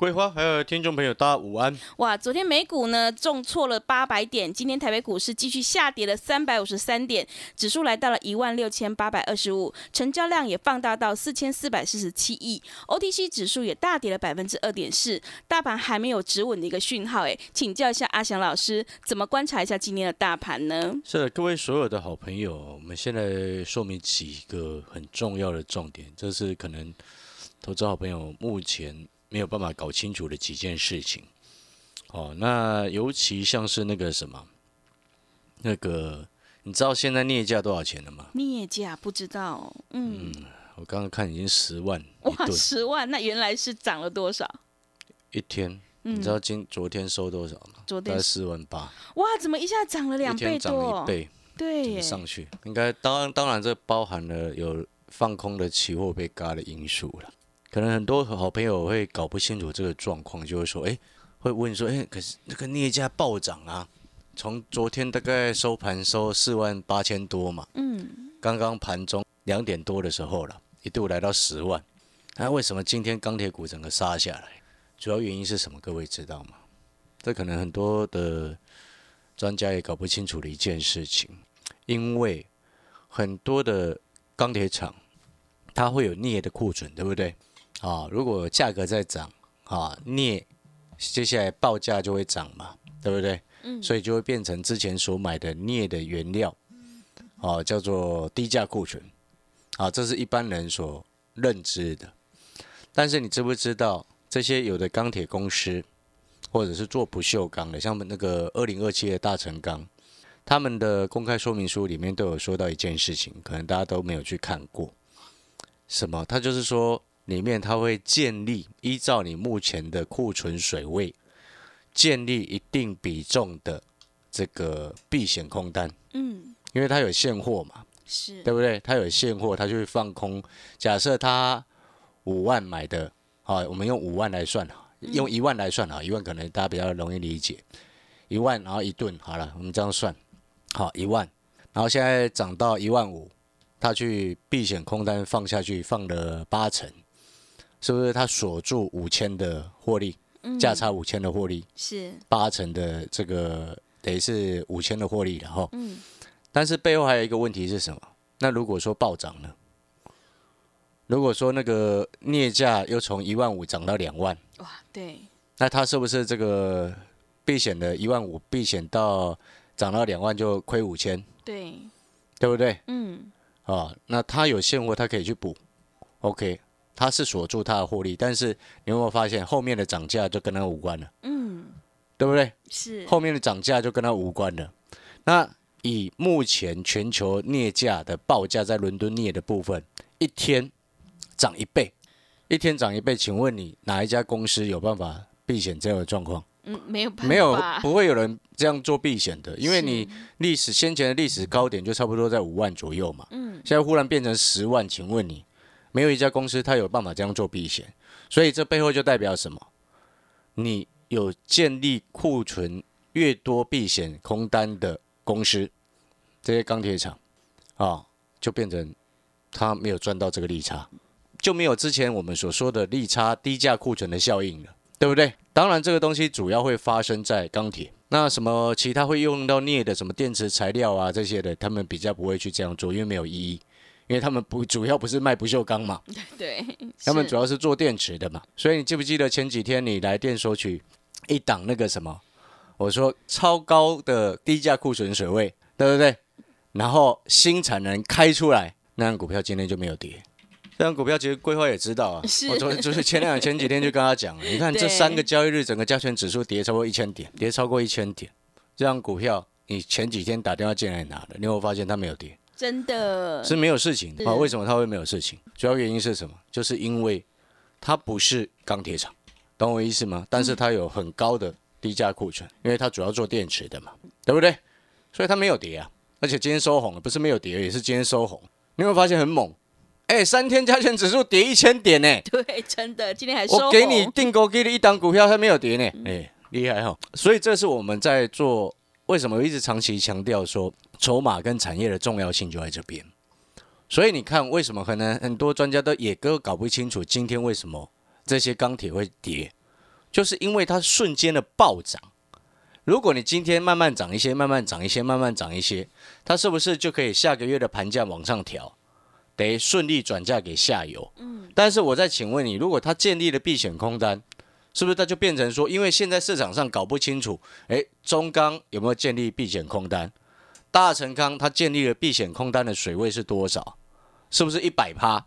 桂花，还有听众朋友，大家午安。哇，昨天美股呢重挫了八百点，今天台北股市继续下跌了三百五十三点，指数来到了一万六千八百二十五，成交量也放大到四千四百四十七亿，OTC 指数也大跌了百分之二点四，大盘还没有止稳的一个讯号。哎，请教一下阿翔老师，怎么观察一下今天的大盘呢？是的，各位所有的好朋友，我们现在说明几个很重要的重点，这是可能投资好朋友目前。没有办法搞清楚的几件事情，哦，那尤其像是那个什么，那个你知道现在镍价多少钱了吗？镍价不知道，嗯，我刚刚看已经十万哇，十万，那原来是涨了多少？一天，你知道今昨天收多少吗？昨天四万八，哇，怎么一下涨了两倍多？一倍，对，上去，应该当当然这包含了有放空的期货被嘎的因素了。可能很多好朋友会搞不清楚这个状况，就会说：“哎，会问说：哎，可是那个镍价暴涨啊，从昨天大概收盘收四万八千多嘛，嗯，刚刚盘中两点多的时候了，一度来到十万，那为什么今天钢铁股整个杀下来？主要原因是什么？各位知道吗？这可能很多的专家也搞不清楚的一件事情，因为很多的钢铁厂它会有镍的库存，对不对？”啊，如果价格在涨，啊，镍接下来报价就会涨嘛，对不对？嗯，所以就会变成之前所买的镍的原料，啊，叫做低价库存，啊，这是一般人所认知的。但是你知不知道，这些有的钢铁公司，或者是做不锈钢的，像那个二零二七的大成钢，他们的公开说明书里面都有说到一件事情，可能大家都没有去看过，什么？他就是说。里面它会建立依照你目前的库存水位，建立一定比重的这个避险空单。嗯，因为它有现货嘛，是对不对？它有现货，它就会放空。假设它五万买的，好，我们用五万来算用一万来算啊，一万可能大家比较容易理解。一万，然后一顿好了，我们这样算，好一万，然后现在涨到一万五，他去避险空单放下去，放了八成。是不是他锁住五千的获利，价差五千的获利，是八成的这个等于是五千的获利然后，嗯，但是背后还有一个问题是什么？那如果说暴涨呢？如果说那个镍价又从一万五涨到两万，哇，对，那他是不是这个避险的一万五避险到涨到两万就亏五千？对，对不对？嗯，啊，那他有现货，他可以去补，OK。它是锁住它的获利，但是你有没有发现后面的涨价就跟它无关了？嗯，对不对？是后面的涨价就跟它无关了。那以目前全球镍价的报价，在伦敦镍的部分，一天涨一倍，一天涨一倍，请问你哪一家公司有办法避险这样的状况？嗯，没有，没有，不会有人这样做避险的，因为你历史先前的历史高点就差不多在五万左右嘛。嗯，现在忽然变成十万，请问你？没有一家公司它有办法这样做避险，所以这背后就代表什么？你有建立库存越多避险空单的公司，这些钢铁厂啊，就变成它没有赚到这个利差，就没有之前我们所说的利差低价库存的效应了，对不对？当然，这个东西主要会发生在钢铁，那什么其他会用到镍的什么电池材料啊这些的，他们比较不会去这样做，因为没有意义。因为他们不主要不是卖不锈钢嘛，对，他们主要是做电池的嘛，所以你记不记得前几天你来电索取一档那个什么，我说超高的低价库存水位，对不对？然后新产能开出来，那张股票今天就没有跌。这张股票其实规划也知道啊，我昨天就是前两前几天就跟他讲了，你看这三个交易日整个加权指数跌超过一千点，跌超过一千点，这张股票你前几天打电话进来拿的，你有发现它没有跌？真的是没有事情的啊。为什么它会没有事情？主要原因是什么？就是因为它不是钢铁厂，懂我意思吗？但是它有很高的低价库存，因为它主要做电池的嘛，对不对？所以它没有跌啊，而且今天收红了，不是没有跌，也是今天收红。你有没有发现很猛？哎，三天加权指数跌一千点呢、对，真的，今天还收我给你红定勾给你一档股票，它没有跌呢，哎、厉害哈！所以这是我们在做，为什么我一直长期强调说筹码跟产业的重要性就在这边。所以你看，为什么可能很多专家都也都搞不清楚今天为什么这些钢铁会跌，就是因为它瞬间的暴涨。如果你今天慢慢涨一些，慢慢涨一些，慢慢涨一些，它是不是就可以下个月的盘价往上调，得顺利转嫁给下游？嗯但是我再请问你，如果它建立了避险空单，是不是它就变成说，因为现在市场上搞不清楚，诶，中钢有没有建立避险空单？大成康它建立了避险空单的水位是多少？是不是一百趴？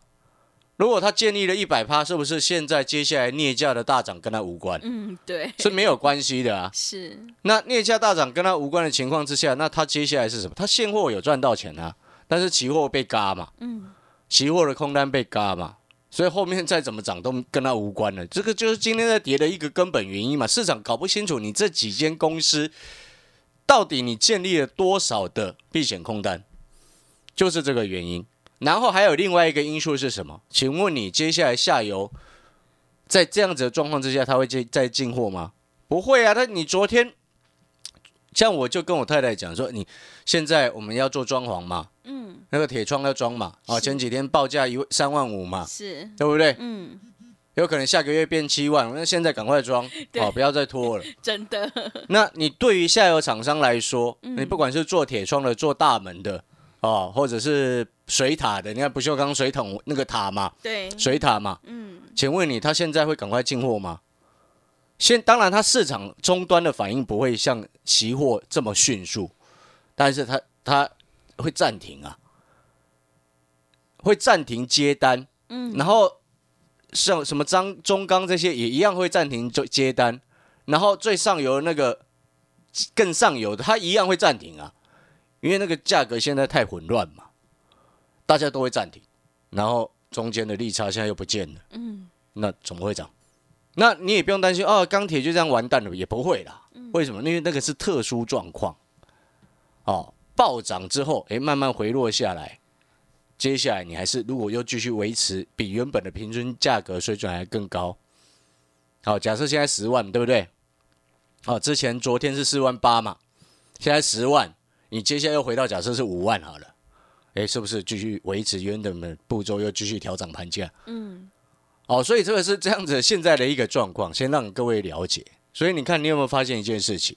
如果它建立了一百趴，是不是现在接下来镍价的大涨跟它无关？嗯，对，是没有关系的啊。是那镍价大涨跟它无关的情况之下，那它接下来是什么？它现货有赚到钱啊，但是期货被嘎嘛，嗯，期货的空单被嘎嘛，所以后面再怎么涨都跟它无关了。这个就是今天在跌的一个根本原因嘛。市场搞不清楚你这几间公司到底你建立了多少的避险空单，就是这个原因。然后还有另外一个因素是什么？请问你接下来下游在这样子的状况之下，他会再再进货吗？不会啊，他你昨天像我就跟我太太讲说，你现在我们要做装潢嘛，嗯，那个铁窗要装嘛，啊，前几天报价一三万五嘛，是，对不对？嗯，有可能下个月变七万，那现在赶快装，对。哦，不要再拖了。真的，那你对于下游厂商来说，嗯。你不管是做铁窗的、做大门的，哦，或者是水塔的，你看不锈钢水桶那个塔嘛，对，水塔嘛，嗯，请问你他现在会赶快进货吗？现当然，它市场终端的反应不会像期货这么迅速，但是它它会暂停啊，会暂停接单，嗯，然后像什么张中钢这些也一样会暂停接接单，然后最上游的那个更上游的它一样会暂停啊，因为那个价格现在太混乱嘛，大家都会暂停，然后中间的利差现在又不见了。嗯，那怎么会涨？那你也不用担心哦，钢铁就这样完蛋了，也不会啦。为什么？因为那个是特殊状况，哦，暴涨之后，诶，慢慢回落下来，接下来你还是如果又继续维持比原本的平均价格水准还更高，好，假设现在十万，对不对？哦，之前昨天是四万八嘛，现在十万，你接下来又回到假设是五万好了，诶，是不是继续维持原本的步骤，又继续调整盘价？嗯，哦，所以这个是这样子现在的一个状况，先让各位了解。所以你看，你有没有发现一件事情？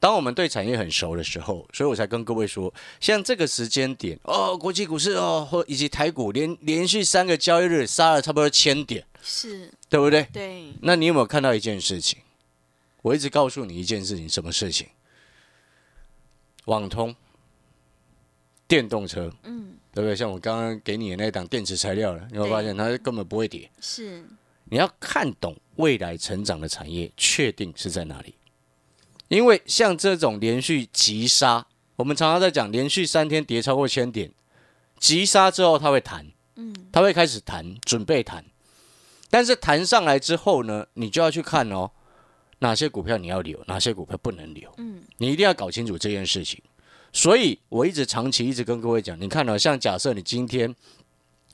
当我们对产业很熟的时候，所以我才跟各位说，像这个时间点，哦，国际股市哦，或以及台股连连续三个交易日杀了差不多千点，是，对不对？对，那你有没有看到一件事情？我一直告诉你一件事情，什么事情？网通、电动车，嗯，对不对？像我刚刚给你的那档电池材料了，你会发现它根本不会跌。是，你要看懂未来成长的产业，确定是在哪里。因为像这种连续急杀，我们常常在讲连续三天跌超过千点，急杀之后它会弹，嗯，它会开始弹，准备弹。但是弹上来之后呢，你就要去看哦，哪些股票你要留，哪些股票不能留。嗯，你一定要搞清楚这件事情。所以我一直长期一直跟各位讲，你看哦，像假设你今天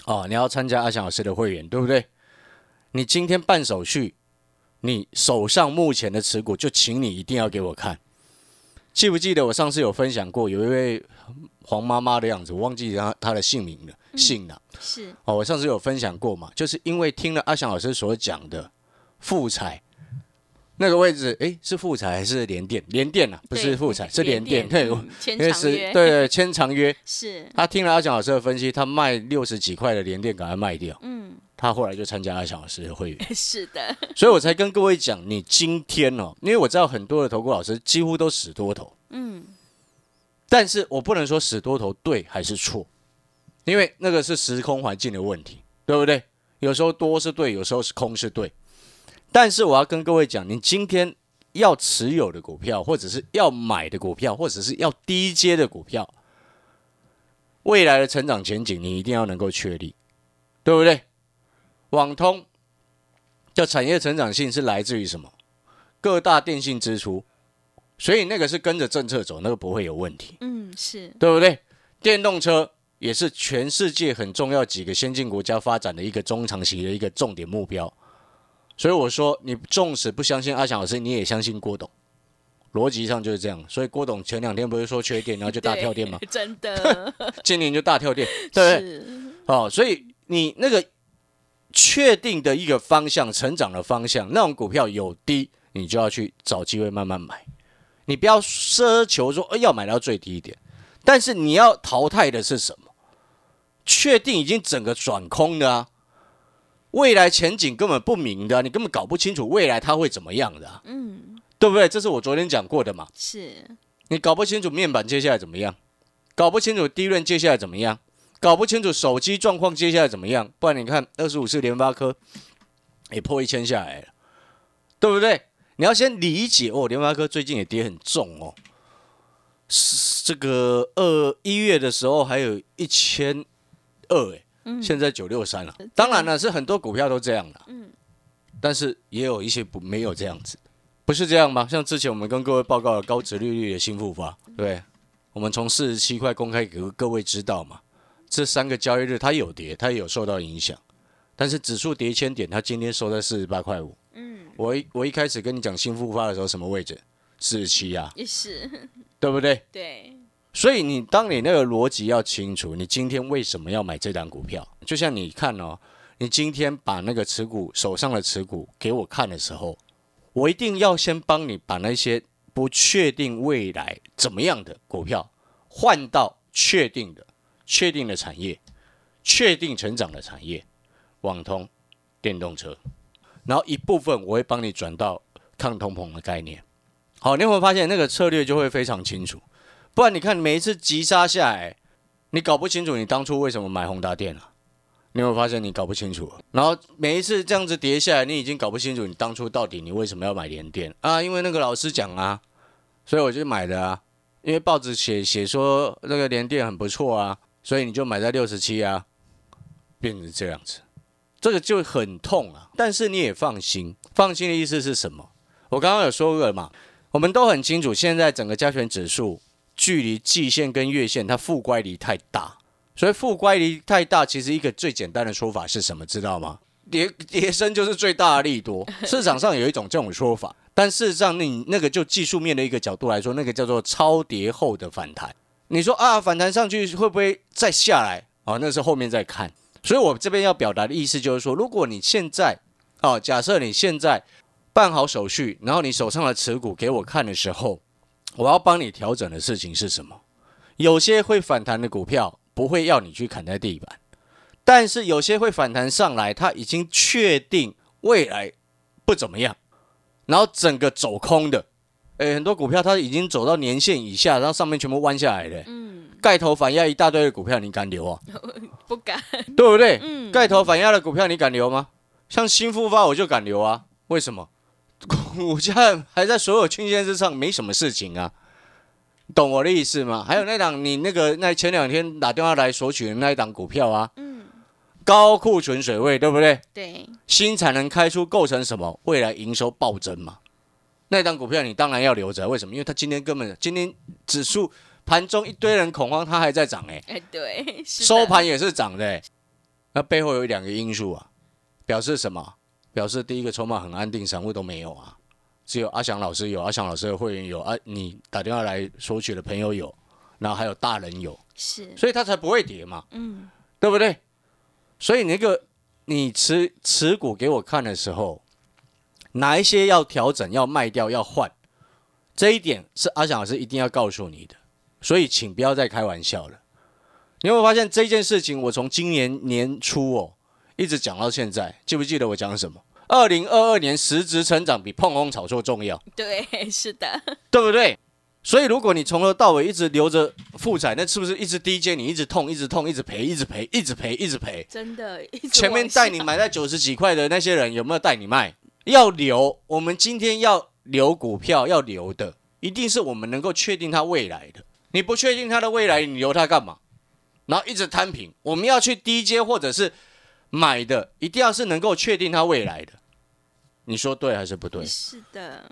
哦，你要参加阿翔老师的会员，对不对？你今天办手续，你手上目前的持股，就请你一定要给我看。记不记得我上次有分享过，有一位黄妈妈的样子，我忘记她她的姓名了，姓了。是，哦，我上次有分享过嘛，就是因为听了阿翔老师所讲的富彩那个位置，诶，是富彩还是联电？联电啊，不是对富彩，是联电。对因为是长约，对对签长约。是，他听了阿翔老师的分析，他卖六十几块的联电，赶快卖掉。嗯，他后来就参加了小老师的会员，是的，所以我才跟各位讲，你今天哦，因为我知道很多的投顾老师几乎都死多头，嗯，但是我不能说死多头对还是错，因为那个是时空环境的问题，对不对？有时候多是对，有时候是空是对。但是我要跟各位讲，你今天要持有的股票，或者是要买的股票，或者是要低阶的股票，未来的成长前景你一定要能够确立，对不对？网通的产业成长性是来自于什么？各大电信支出，所以那个是跟着政策走，那个不会有问题，嗯，是，对不对？电动车也是全世界很重要几个先进国家发展的一个中长期的一个重点目标。所以我说，你纵使不相信阿翔老师，你也相信郭董，逻辑上就是这样。所以郭董前两天不是说缺电，然后就大跳电吗？真的，今年就大跳电，对不对？是，哦，所以你那个确定的一个方向、成长的方向，那种股票有低，你就要去找机会慢慢买。你不要奢求说，呃，要买到最低一点，但是你要淘汰的是什么？确定已经整个转空的啊，未来前景根本不明的啊、你根本搞不清楚未来它会怎么样的啊、嗯，对不对？这是我昨天讲过的嘛。是，你搞不清楚面板接下来怎么样，搞不清楚低润接下来怎么样，搞不清楚手机状况接下来怎么样，不然你看二十五次联发科也破一千下来了，对不对？你要先理解哦，联发科最近也跌很重哦，这个二一月的时候还有一千二哎，嗯，现在九六三了。当然了，是很多股票都这样了，嗯。但是也有一些不没有这样子，不是这样吗？像之前我们跟各位报告的高值利率的新复发，对，我们从四十七块公开给各位知道嘛，这三个交易日它有跌，它也有受到影响，但是指数跌一千点，它今天收在四十八块五。嗯，我一我一开始跟你讲新复发的时候，什么位置？四十七啊，也是，对不对？对，所以你当你那个逻辑要清楚，你今天为什么要买这档股票？就像你看哦，你今天把那个持股手上的持股给我看的时候，我一定要先帮你把那些不确定未来怎么样的股票换到确定的、确定的产业、确定成长的产业，网通、电动车，然后一部分我会帮你转到抗通膨的概念。好，你有没有发现那个策略就会非常清楚？不然你看每一次急杀下来，你搞不清楚你当初为什么买宏达电啊？你有没有发现你搞不清楚？然后每一次这样子跌下来，你已经搞不清楚你当初到底你为什么要买联电啊？因为那个老师讲啊，所以我就买的啊。因为报纸写写说那个联电很不错啊，所以你就买在六十七啊，变成这样子，这个就很痛啊。但是你也放心，放心的意思是什么？我刚刚有说过了嘛，我们都很清楚，现在整个加权指数距离季线跟月线它负乖离太大，所以负乖离太大，其实一个最简单的说法是什么？知道吗？跌跌升就是最大的利多，市场上有一种这种说法，但事实上你那个就技术面的一个角度来说，那个叫做超跌后的反弹。你说啊，反弹上去会不会再下来？哦，那是后面再看。所以我这边要表达的意思就是说，如果你现在哦，假设你现在办好手续，然后你手上的持股给我看的时候，我要帮你调整的事情是什么？有些会反弹的股票不会要你去砍在地板，但是有些会反弹上来，它已经确定未来不怎么样，然后整个走空的，诶，很多股票它已经走到年线以下，然后上面全部弯下来的，嗯，盖头反压一大堆的股票，你敢留啊？不敢，对不对？嗯，盖头反压的股票你敢留吗？像新复发我就敢留啊，为什么？股价还在所有均线之上，没什么事情啊，懂我的意思吗？还有那档你那个那前两天打电话来索取的那一档股票啊，嗯，高库存水位，对不对？对，新产能开出构成什么？未来营收暴增嘛？那张股票你当然要留着，为什么？因为它今天根本今天指数盘中一堆人恐慌，它还在涨哎、哎，对，收盘也是涨的、欸，那背后有两个因素啊，表示什么？表示第一个筹码很安定，散户都没有啊，只有阿翔老师有，阿翔老师的会员有啊，你打电话来索取的朋友有，然后还有大人有，是，所以它才不会跌嘛，嗯，对不对？所以那个你持持股给我看的时候，哪一些要调整、要卖掉、要换，这一点是阿翔老师一定要告诉你的，所以请不要再开玩笑了。你有没有发现这件事情？我从今年年初哦，一直讲到现在，记不记得我讲什么？二零二二年实质成长比碰空炒作重要，对，是的，对不对？所以如果你从头到尾一直留着负债，那是不是一直低阶？你一直痛，一直痛，一直赔，一直赔，一直赔，一直赔。真的，一直前面带你买在九十几块的那些人有没有带你卖？要留，我们今天要留股票，要留的一定是我们能够确定它未来的。你不确定它的未来，你留它干嘛？然后一直摊平。我们要去低阶或者是买的，一定要是能够确定它未来的。你说对还是不对？是的，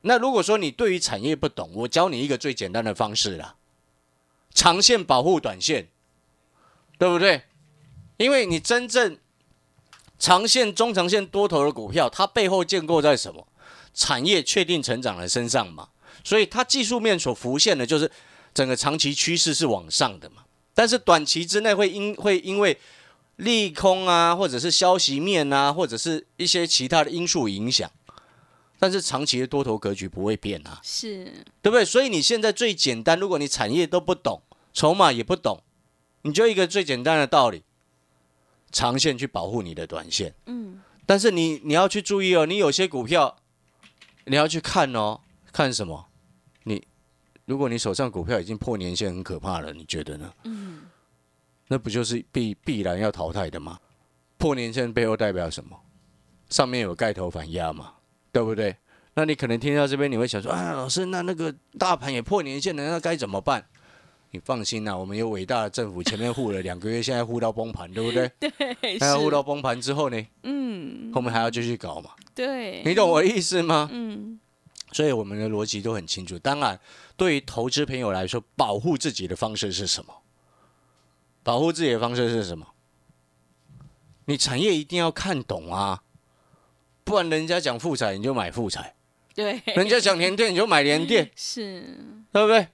那如果说你对于产业不懂，我教你一个最简单的方式啦，长线保护短线，对不对？因为你真正长线、中长线多头的股票，它背后建构在什么？产业确定成长的身上嘛。所以它技术面所浮现的就是整个长期趋势是往上的嘛。但是短期之内会因会因为利空啊，或者是消息面啊，或者是一些其他的因素影响。但是长期的多头格局不会变啊，是对不对？所以你现在最简单，如果你产业都不懂，筹码也不懂，你就一个最简单的道理，长线去保护你的短线。嗯，但是你你要去注意哦，你有些股票你要去看哦，看什么？你如果你手上股票已经破年线，很可怕了，你觉得呢？嗯，那不就是必必然要淘汰的吗？破年线背后代表什么？上面有盖头反压嘛，对不对？那你可能听到这边，你会想说，啊，老师，那那个大盘也破年线了，那该怎么办？你放心啦、我们有伟大的政府，前面护了两个月，现在护到崩盘，对不对？对，那要护到崩盘之后呢，嗯，后面还要继续搞嘛？对，你懂我的意思吗？嗯，所以我们的逻辑都很清楚。当然，对于投资朋友来说，保护自己的方式是什么？保护自己的方式是什么？你产业一定要看懂啊，不然人家讲富彩你就买富彩，对，人家讲联电你就买联电，是，对不对？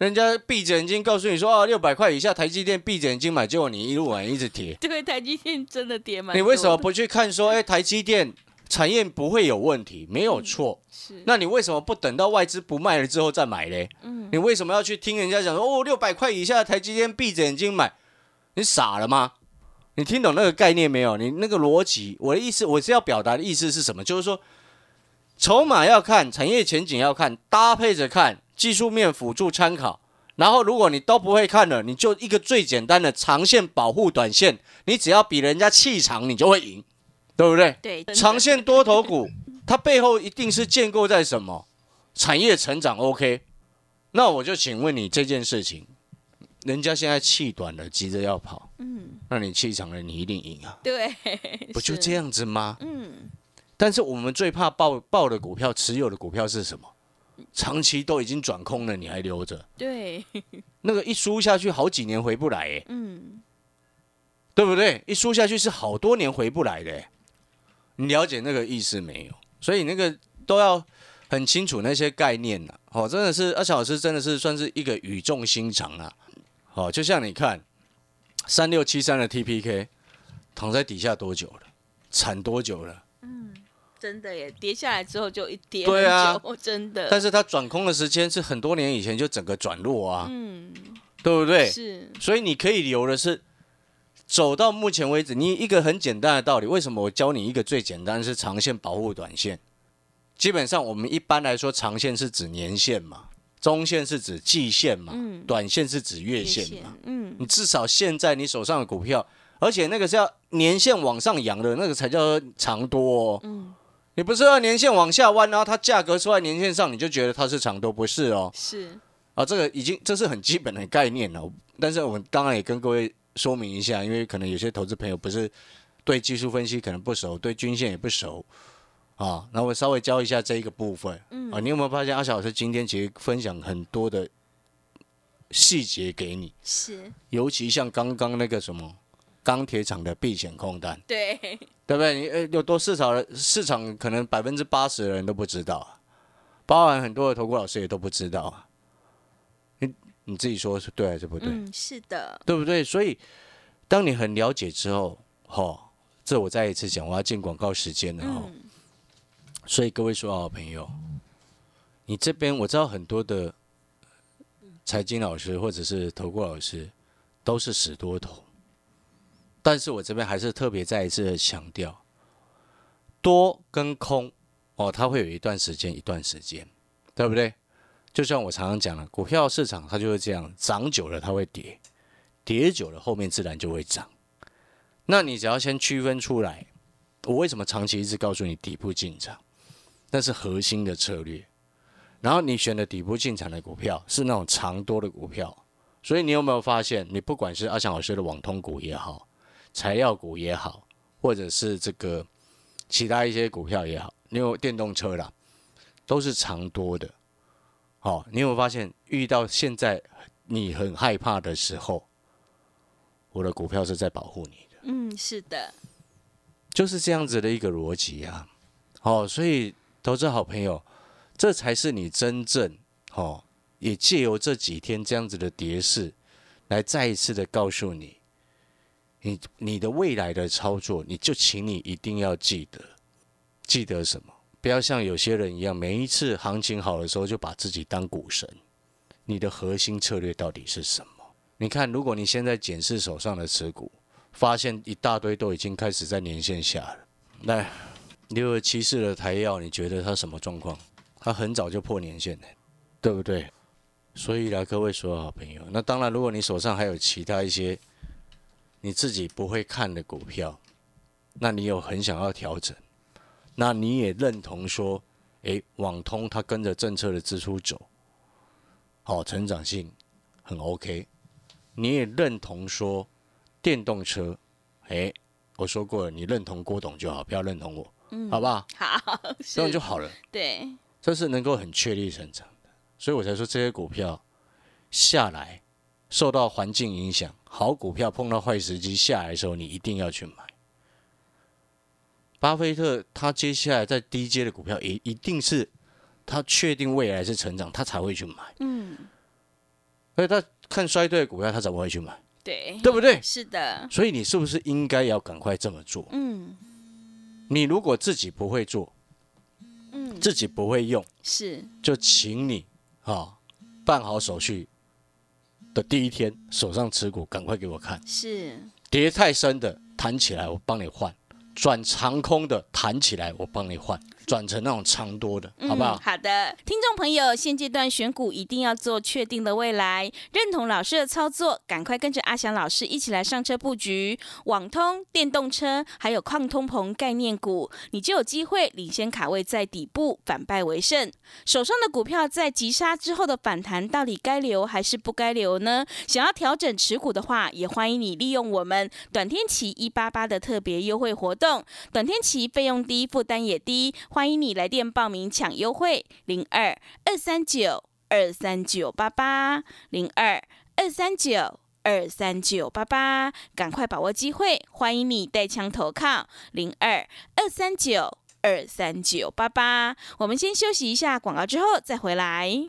人家闭着眼睛告诉你说啊，六百块以下台积电闭着眼睛买，结果你一路玩一直跌，对，台积电真的跌蛮，你为什么？不去看说，哎，台积电产业不会有问题，没有错。是，那你为什么不等到外资不卖了之后再买嘞？嗯，你为什么要去听人家讲说哦，六百块以下的台积电闭着眼睛买？你傻了吗？你听懂那个概念没有？你那个逻辑，我的意思，我是要表达的意思是什么？就是说，筹码要看，产业前景要看，搭配着看，技术面辅助参考。然后，如果你都不会看了，你就一个最简单的长线保护短线，你只要比人家气长，你就会赢，对不对？对，长线多头股，它背后一定是建构在什么？产业成长 OK。那我就请问你这件事情，人家现在气短了，急着要跑，嗯，那你气长了，你一定赢啊，对，不就这？样子吗？嗯，但是我们最怕爆爆的股票，持有的股票是什么？长期都已经转空了，你还留着，对，那个一输下去，好几年回不来，哎，嗯，对不对？一输下去是好多年回不来的，哎你了解那个意思没有？所以那个都要很清楚那些概念呐、哦，真的是阿小老师真的是算是一个语重心长啊。哦，就像你看三六七三的 TPK 躺在底下多久了？惨多久了？真的耶，跌下来之后就一跌对啊 真的，但是它转空的时间是很多年以前就整个转弱啊，嗯，对不对？是，所以你可以留的是，走到目前为止，你一个很简单的道理，为什么我教你一个最简单是长线保护短线？基本上我们一般来说，长线是指年线嘛，中线是指季线嘛，嗯，短线是指月月线嘛。，嗯，你至少现在你手上的股票，而且那个是要年线往上扬的那个才叫长多、哦。嗯，你不是要年线往下弯，然后它价格出在年线上，你就觉得它是长多，不是哦。是，啊，这个已经这是很基本的概念了。但是我们当然也跟各位说明一下，因为可能有些投资朋友不是对技术分析可能不熟，对均线也不熟啊。那我稍微教一下这一个部分嗯啊。你有没有发现阿小老师今天其实分享很多的细节给你，是，尤其像刚刚那个什么钢铁厂的避险空单，对，对不对？你呃有多市场的市场可能百分之八十的人都不知道啊，包含很多的投顾老师也都不知道啊。你你自己说是对还是不对？嗯，是的，对不对？所以当你很了解之后，哈、这我再一次讲，我要进广告时间了哈、嗯，所以各位说好朋友，你这边我知道很多的财经老师或者是投顾老师都是死多头，但是我这边还是特别再一次的强调，多跟空哦，它会有一段时间一段时间，对不对？就像我常常讲的，股票市场它就是这样，涨久了它会跌，跌久了后面自然就会涨。那你只要先区分出来，我为什么长期一直告诉你底部进场，那是核心的策略。然后你选的底部进场的股票是那种长多的股票，所以你有没有发现，你不管是阿翔老师的网通股也好，材料股也好，或者是这个其他一些股票也好，因为电动车啦，都是长多的。好、你有没有发现，遇到现在你很害怕的时候，我的股票是在保护你的，嗯，是的，就是这样子的一个逻辑啊。哦，所以投资好朋友，这才是你真正哦，也借由这几天这样子的跌势，来再一次的告诉你，你你的未来的操作，你就请你一定要记得，记得什么？不要像有些人一样，每一次行情好的时候就把自己当股神。你的核心策略到底是什么？你看，如果你现在检视手上的持股，发现一大堆都已经开始在年线下了。来，六二七四的台药，你觉得它什么状况？它很早就破年线了，对不对？所以啦，各位所有好朋友，那当然，如果你手上还有其他一些你自己不会看的股票，那你有很想要调整，那你也认同说，诶，网通它跟着政策的支出走，好、成长性很 OK，你也认同说电动车，诶，我说过了，你认同郭董就好，不要认同我，嗯，好不好？好，这样就好了。对，这是能够很确立成长的，所以我才说这些股票下来受到环境影响，好股票碰到坏时机下来的时候，你一定要去买。巴菲特他接下来在低阶的股票，也一定是他确定未来是成长，他才会去买。嗯，所以他看衰退的股票，他怎么会去买？对，对不对？是的，所以你是不是应该要赶快这么做？嗯你如果自己不会做，嗯，自己不会用，是，就请你啊办好手续的第一天，手上持股赶快给我看，是，跌太深的弹起来我帮你换，转长空的弹起来我帮你换，转成那种长多的，好不好嗯？？好的，听众朋友，现阶段选股一定要做确定的未来，认同老师的操作，赶快跟着阿翔老师一起来上车布局网通、电动车，还有矿通膨概念股，你就有机会领先卡位在底部，反败为胜。手上的股票在急杀之后的反弹，到底该留还是不该留呢？想要调整持股的话，也欢迎你利用我们短天期一八八的特别优惠活动，短天期费用低，负担也低，欢欢迎你来电报名抢优惠，零二二三九二三九八八零二二三九。二三九八八，赶快把握机会！欢迎你带枪投靠零二二三九二三九八八。我们先休息一下广告，之后再回来。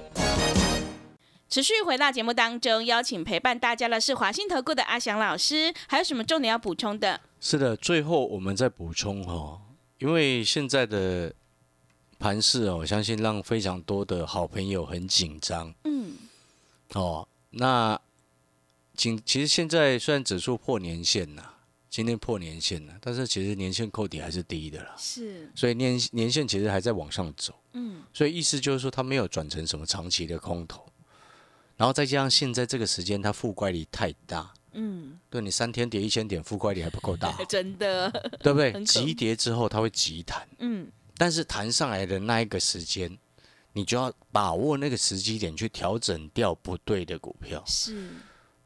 持续回到节目当中，邀请陪伴大家的是华信投顾的阿翔老师，还有什么重点要补充的？是的，最后我们再补充哦，因为现在的盘势哦，我相信让非常多的好朋友很紧张嗯，哦。那紧其实现在虽然指数破年线呐、今天破年线了，但是其实年线扣底还是低的啦，是，所以年年线其实还在往上走。嗯，所以意思就是说，它没有转成什么长期的空头，然后再加上现在这个时间它负乖离太大，嗯，对你三天跌一千点，负乖离还不够大，真的，对不对？急跌之后它会急弹，嗯，但是弹上来的那一个时间，你就要把握那个时机点去调整掉不对的股票。是，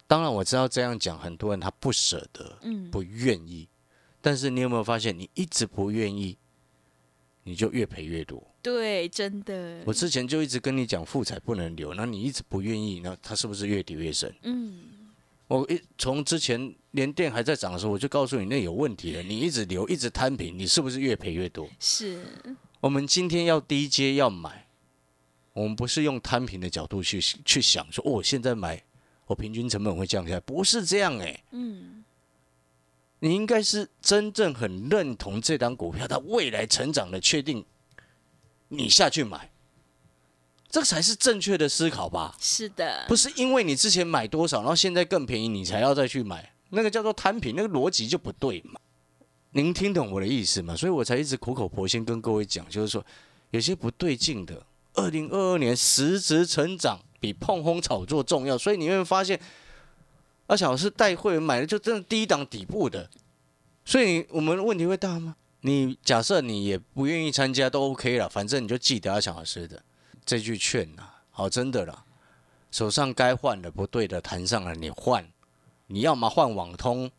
当然我知道这样讲，很多人他不舍得，嗯，不愿意，但是你有没有发现，你一直不愿意，你就越赔越多。对，真的，我之前就一直跟你讲，富彩不能留，那你一直不愿意，那它是不是越跌越深？嗯，我一从之前连电还在涨的时候，我就告诉你那有问题了，你一直留，一直摊平，你是不是越赔越多？是，我们今天要低阶要买，我们不是用摊平的角度去去想说，哦，现在买我平均成本会降下来，不是这样诶、嗯，你应该是真正很认同这档股票它未来成长的确定，你下去买，这个才是正确的思考吧？是的，不是因为你之前买多少，然后现在更便宜，你才要再去买，那个叫做摊平，那个逻辑就不对嘛。您听懂我的意思吗？所以我才一直苦口婆心跟各位讲，就是说有些不对劲的。二零二二年实质成长比碰轰炒作重要，所以你会发现，阿小老师带会员买的就真的低档底部的，所以我们问题会大吗？你假设你也不愿意参加都 OK 了，反正你就记得阿小老师的这句劝呐，好，真的啦，手上该换的不对的谈上了，你换，你要么换网通，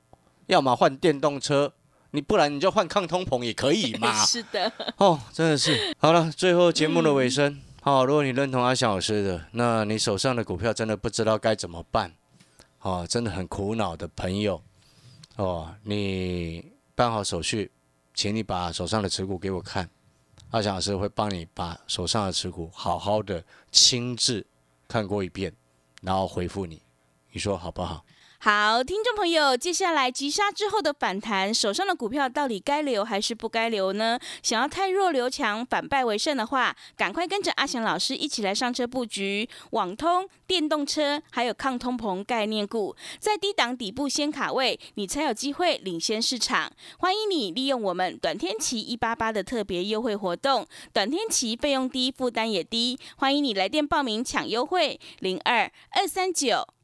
要么换电动车。你不然你就换抗通膨也可以嘛？是的，哦，真的是。好了，最后节目的尾声，好，如果你认同阿翔老师的，那你手上的股票真的不知道该怎么办，哦，真的很苦恼的朋友，哦，你办好手续，请你把手上的持股给我看，阿翔老师会帮你把手上的持股好好的亲自看过一遍，然后回复你，你说好不好？好，听众朋友，接下来急杀之后的反弹，手上的股票到底该留还是不该留呢？想要太弱留强，反败为胜的话，赶快跟着阿翔老师一起来上车布局网通、电动车，还有抗通膨概念股，在低档底部先卡位，你才有机会领先市场。欢迎你利用我们短天期一八八的特别优惠活动，短天期费用低，负担也低，欢迎你来电报名抢优惠，零二二三九。